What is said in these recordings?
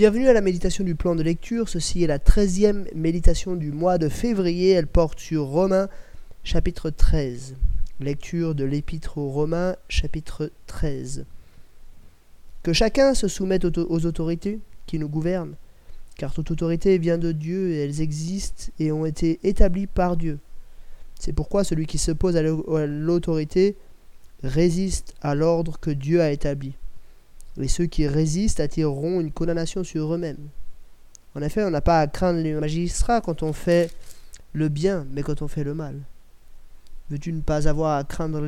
Bienvenue à la méditation du plan de lecture. Ceci est la treizième méditation du mois de février. Elle porte sur Romains chapitre 13. Lecture de l'épître aux Romains chapitre 13. Que chacun se soumette aux autorités qui nous gouvernent, car toute autorité vient de Dieu et elles existent et ont été établies par Dieu. C'est pourquoi celui qui s'oppose à l'autorité résiste à l'ordre que Dieu a établi et ceux qui résistent attireront une condamnation sur eux-mêmes. En effet, on n'a pas à craindre les magistrats quand on fait le bien, mais quand on fait le mal. Veux-tu ne pas avoir à craindre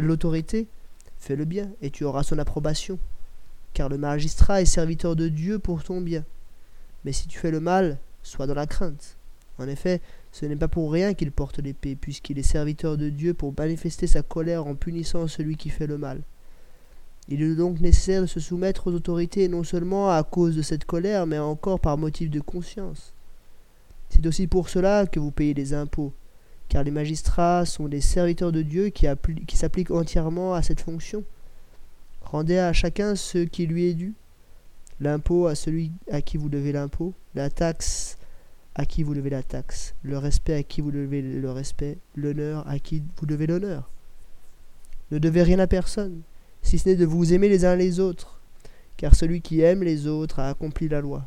l'autorité? Fais le bien, et tu auras son approbation. Car le magistrat est serviteur de Dieu pour ton bien. Mais si tu fais le mal, sois dans la crainte. En effet, ce n'est pas pour rien qu'il porte l'épée, puisqu'il est serviteur de Dieu pour manifester sa colère en punissant celui qui fait le mal. Il est donc nécessaire de se soumettre aux autorités non seulement à cause de cette colère, mais encore par motif de conscience. C'est aussi pour cela que vous payez les impôts, car les magistrats sont des serviteurs de Dieu qui, qui s'appliquent entièrement à cette fonction. Rendez à chacun ce qui lui est dû, l'impôt à celui à qui vous devez l'impôt, la taxe à qui vous devez la taxe, le respect à qui vous devez le respect, l'honneur à qui vous devez l'honneur. Ne devez rien à personne, si ce n'est de vous aimer les uns les autres, car celui qui aime les autres a accompli la loi.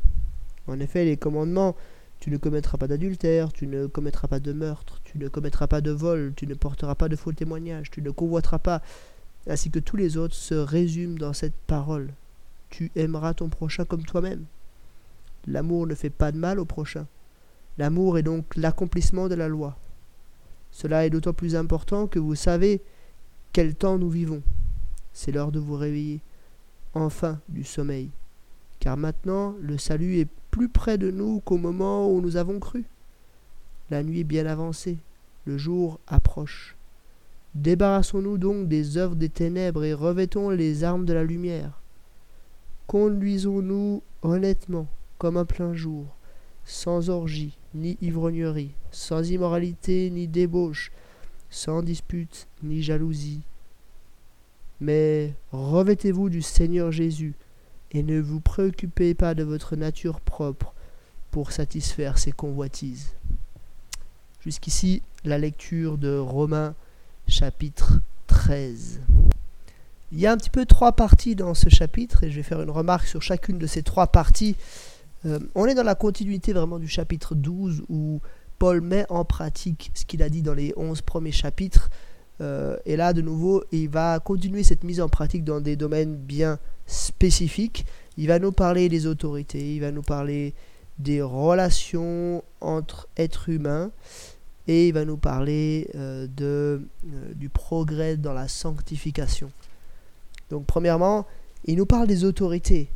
En effet, les commandements tu ne commettras pas d'adultère, tu ne commettras pas de meurtre, tu ne commettras pas de vol, tu ne porteras pas de faux témoignages, tu ne convoiteras pas, ainsi que tous les autres se résument dans cette parole. Tu aimeras ton prochain comme toi-même. L'amour ne fait pas de mal au prochain. L'amour est donc l'accomplissement de la loi. Cela est d'autant plus important que vous savez quel temps nous vivons c'est l'heure de vous réveiller, enfin, du sommeil. Car maintenant, le salut est plus près de nous qu'au moment où nous avons cru. La nuit est bien avancée, le jour approche. Débarrassons-nous donc des œuvres des ténèbres et revêtons les armes de la lumière. Conduisons-nous honnêtement, comme un plein jour, sans orgie, ni ivrognerie, sans immoralité, ni débauche, sans dispute, ni jalousie, mais revêtez-vous du Seigneur Jésus, et ne vous préoccupez pas de votre nature propre pour satisfaire ses convoitises. Jusqu'ici, la lecture de Romains chapitre 13. Il y a un petit peu trois parties dans ce chapitre, et je vais faire une remarque sur chacune de ces trois parties. Euh, on est dans la continuité vraiment du chapitre 12 où Paul met en pratique ce qu'il a dit dans les 11 premiers chapitres euh, et là, de nouveau, il va continuer cette mise en pratique dans des domaines bien spécifiques. Il va nous parler des autorités, il va nous parler des relations entre êtres humains et il va nous parler euh, de, euh, du progrès dans la sanctification. Donc premièrement, il nous parle des autorités,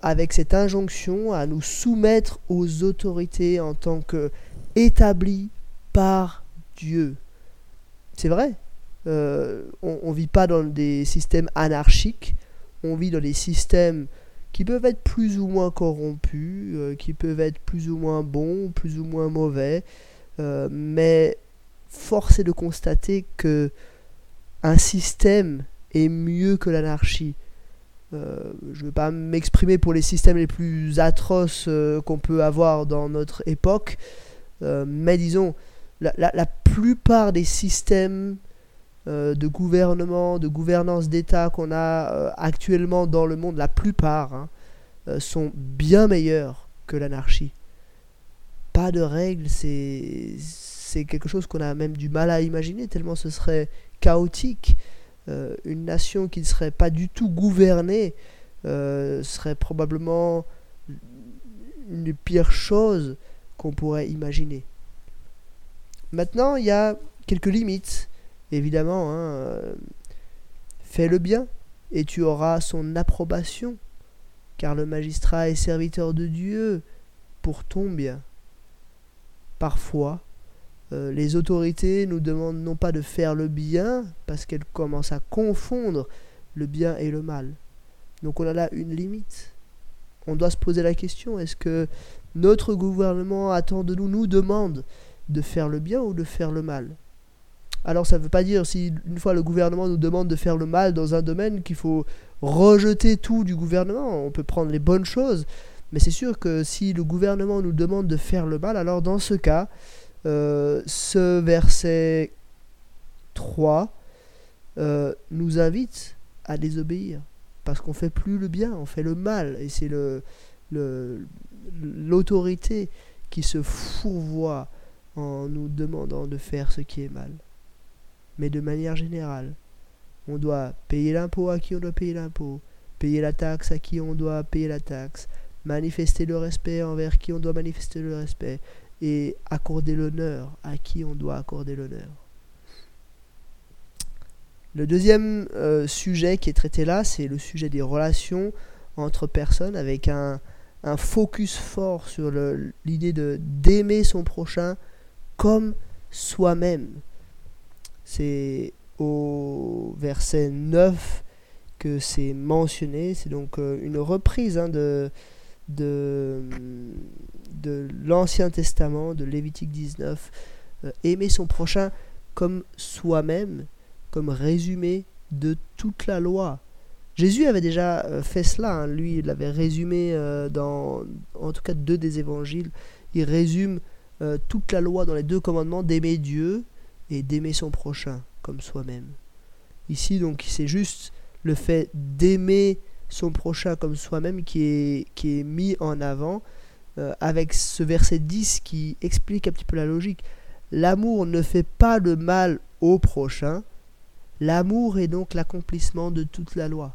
avec cette injonction à nous soumettre aux autorités en tant que établis par Dieu. C'est vrai. Euh, on ne vit pas dans des systèmes anarchiques. On vit dans des systèmes qui peuvent être plus ou moins corrompus, euh, qui peuvent être plus ou moins bons, plus ou moins mauvais. Euh, mais force est de constater que un système est mieux que l'anarchie. je ne veux pas m'exprimer pour les systèmes les plus atroces qu'on peut avoir dans notre époque, mais disons, la, plupart des systèmes euh, de gouvernement, de gouvernance d'État qu'on a euh, actuellement dans le monde, la plupart, hein, euh, sont bien meilleurs que l'anarchie. Pas de règles, c'est, quelque chose qu'on a même du mal à imaginer, tellement ce serait chaotique. une nation qui ne serait pas du tout gouvernée serait probablement une des pires choses qu'on pourrait imaginer. Maintenant, il y a quelques limites, évidemment. Hein, euh, fais le bien, et tu auras son approbation, car le magistrat est serviteur de Dieu pour ton bien. Parfois, euh, les autorités nous demandent non pas de faire le bien, parce qu'elles commencent à confondre le bien et le mal. Donc on a là une limite. On doit se poser la question, est-ce que notre gouvernement attend de nous, nous demande de faire le bien ou de faire le mal. Alors ça ne veut pas dire si une fois le gouvernement nous demande de faire le mal dans un domaine qu'il faut rejeter tout du gouvernement. On peut prendre les bonnes choses Mais c'est sûr que si le gouvernement nous demande de faire le mal, alors dans ce cas, euh, ce verset 3 euh, nous invite à désobéir. Parce qu'on fait plus le bien, on fait le mal. Et c'est le, l'autorité qui se fourvoie en nous demandant de faire ce qui est mal. Mais de manière générale, on doit payer l'impôt à qui on doit payer l'impôt, payer la taxe à qui on doit payer la taxe, manifester le respect envers qui on doit manifester le respect, et accorder l'honneur à qui on doit accorder l'honneur. Le deuxième euh, sujet qui est traité là, c'est le sujet des relations entre personnes avec un, focus fort sur l'idée d'aimer son prochain comme soi-même. C'est au verset 9 que c'est mentionné. C'est donc euh, une reprise hein, de, de, l'Ancien Testament, de Lévitique 19. Euh, aimer son prochain comme soi-même, comme résumé de toute la loi. Jésus avait déjà euh, fait cela, hein. lui il l'avait résumé dans en tout cas deux des évangiles. Il résume toute la loi dans les deux commandements d'aimer Dieu et d'aimer son prochain comme soi-même. Ici, donc, c'est juste le fait d'aimer son prochain comme soi-même qui est, mis en avant euh, avec ce verset 10 qui explique un petit peu la logique. L'amour ne fait pas le mal au prochain. L'amour est donc l'accomplissement de toute la loi.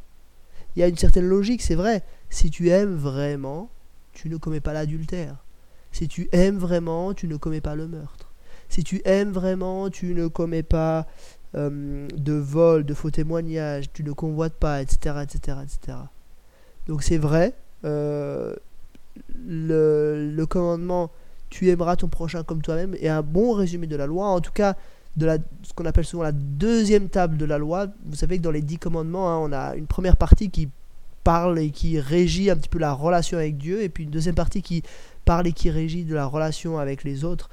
Il y a une certaine logique, c'est vrai. Si tu aimes vraiment, tu ne commets pas l'adultère. Si tu aimes vraiment, tu ne commets pas le meurtre. Si tu aimes vraiment, tu ne commets pas euh, de vol, de faux témoignages, tu ne convoites pas, etc. etc., etc. Donc c'est vrai, euh, le, commandement tu aimeras ton prochain comme toi-même est un bon résumé de la loi, en tout cas de la, ce qu'on appelle souvent la deuxième table de la loi. Vous savez que dans les dix commandements, hein, on a une première partie qui parle et qui régit un petit peu la relation avec Dieu, et puis une deuxième partie qui parle qui régit de la relation avec les autres.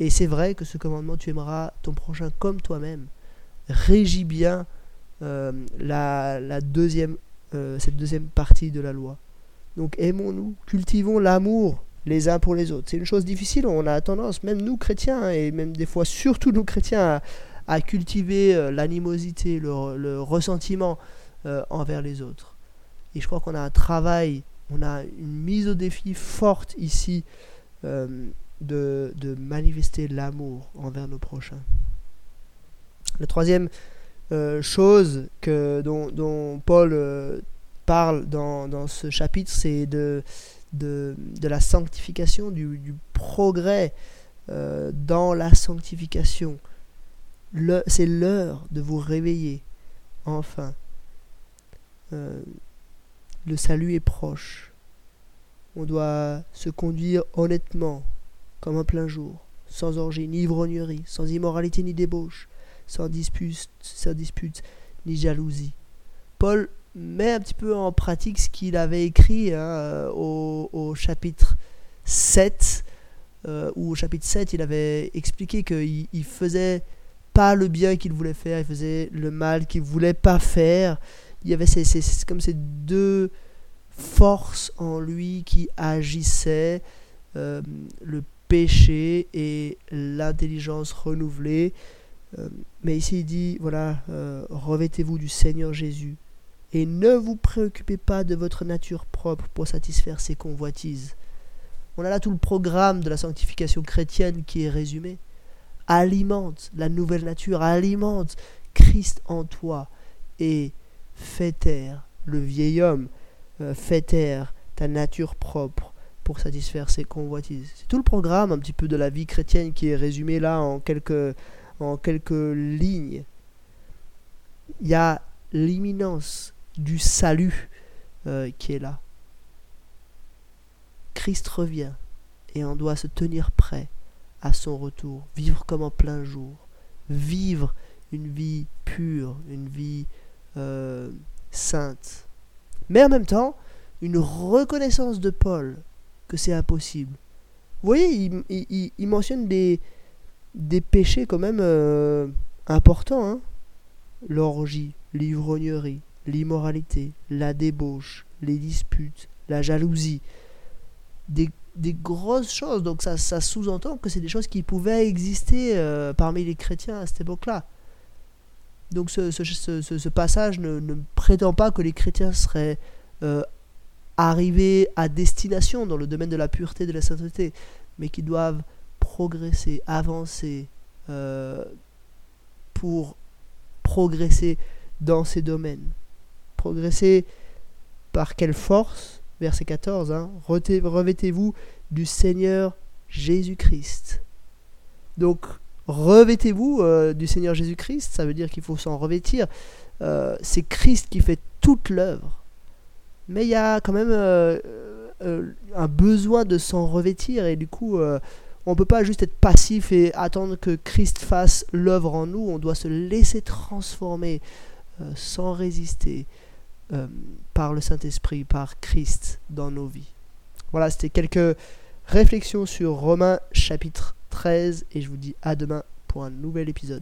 Et c'est vrai que ce commandement, tu aimeras ton prochain comme toi-même, régit bien euh, la, deuxième, euh, cette deuxième partie de la loi. Donc aimons-nous, cultivons l'amour les uns pour les autres. C'est une chose difficile, on a tendance, même nous chrétiens, hein, et même des fois surtout nous chrétiens, à, cultiver euh, l'animosité, le, ressentiment envers les autres. Et je crois qu'on a un travail, on a une mise au défi forte ici de, de manifester l'amour envers nos prochains. La troisième euh, chose que, dont, Paul euh, parle dans, ce chapitre, c'est de, la sanctification, du, progrès euh, dans la sanctification. c'est l'heure de vous réveiller, enfin. Le salut est proche. On doit se conduire honnêtement, comme un plein jour, sans orgie ni ivrognerie, sans immoralité ni débauche sans dispute, sans dispute ni jalousie. Paul met un petit peu en pratique ce qu'il avait écrit hein, euh, au, chapitre 7, euh, où au chapitre 7, il avait expliqué qu'il il faisait pas le bien qu'il voulait faire, il faisait le mal qu'il voulait pas faire. Il y avait ces, comme ces deux forces en lui qui agissaient, euh, le péché et l'intelligence renouvelée. Euh, mais ici il dit, voilà, euh, revêtez-vous du Seigneur Jésus et ne vous préoccupez pas de votre nature propre pour satisfaire ses convoitises. On a là tout le programme de la sanctification chrétienne qui est résumé. Alimente la nouvelle nature, alimente Christ en toi et fais taire le vieil homme, euh, fais taire ta nature propre pour satisfaire ses convoitises. C'est tout le programme un petit peu de la vie chrétienne qui est résumé là en quelques lignes, il y a l'imminence du salut euh, qui est là. Christ revient et on doit se tenir prêt à son retour, vivre comme en plein jour, vivre une vie pure, une vie euh, sainte. Mais en même temps, une reconnaissance de Paul que c'est impossible. Vous voyez, il mentionne des, des péchés quand même euh, importants. Hein L'orgie, l'ivrognerie, l'immoralité, la débauche, les disputes, la jalousie. des, grosses choses. Donc ça, ça sous-entend que c'est des choses qui pouvaient exister euh, parmi les chrétiens à cette époque-là. Donc ce, passage ne, prétend pas que les chrétiens seraient euh, arrivés à destination dans le domaine de la pureté de la sainteté, mais qui doivent progresser, avancer euh, pour progresser dans ces domaines. Progresser par quelle force? Verset 14. Hein, Revêtez-vous du Seigneur Jésus-Christ. Donc, revêtez-vous euh, du Seigneur Jésus-Christ, ça veut dire qu'il faut s'en revêtir. Euh, c'est Christ qui fait toute l'œuvre. Mais il y a quand même euh, un besoin de s'en revêtir et du coup, on ne peut pas juste être passif et attendre que Christ fasse l'œuvre en nous, on doit se laisser transformer sans résister par le Saint-Esprit, par Christ dans nos vies. Voilà, c'était quelques réflexions sur Romains chapitre 13 et je vous dis à demain pour un nouvel épisode.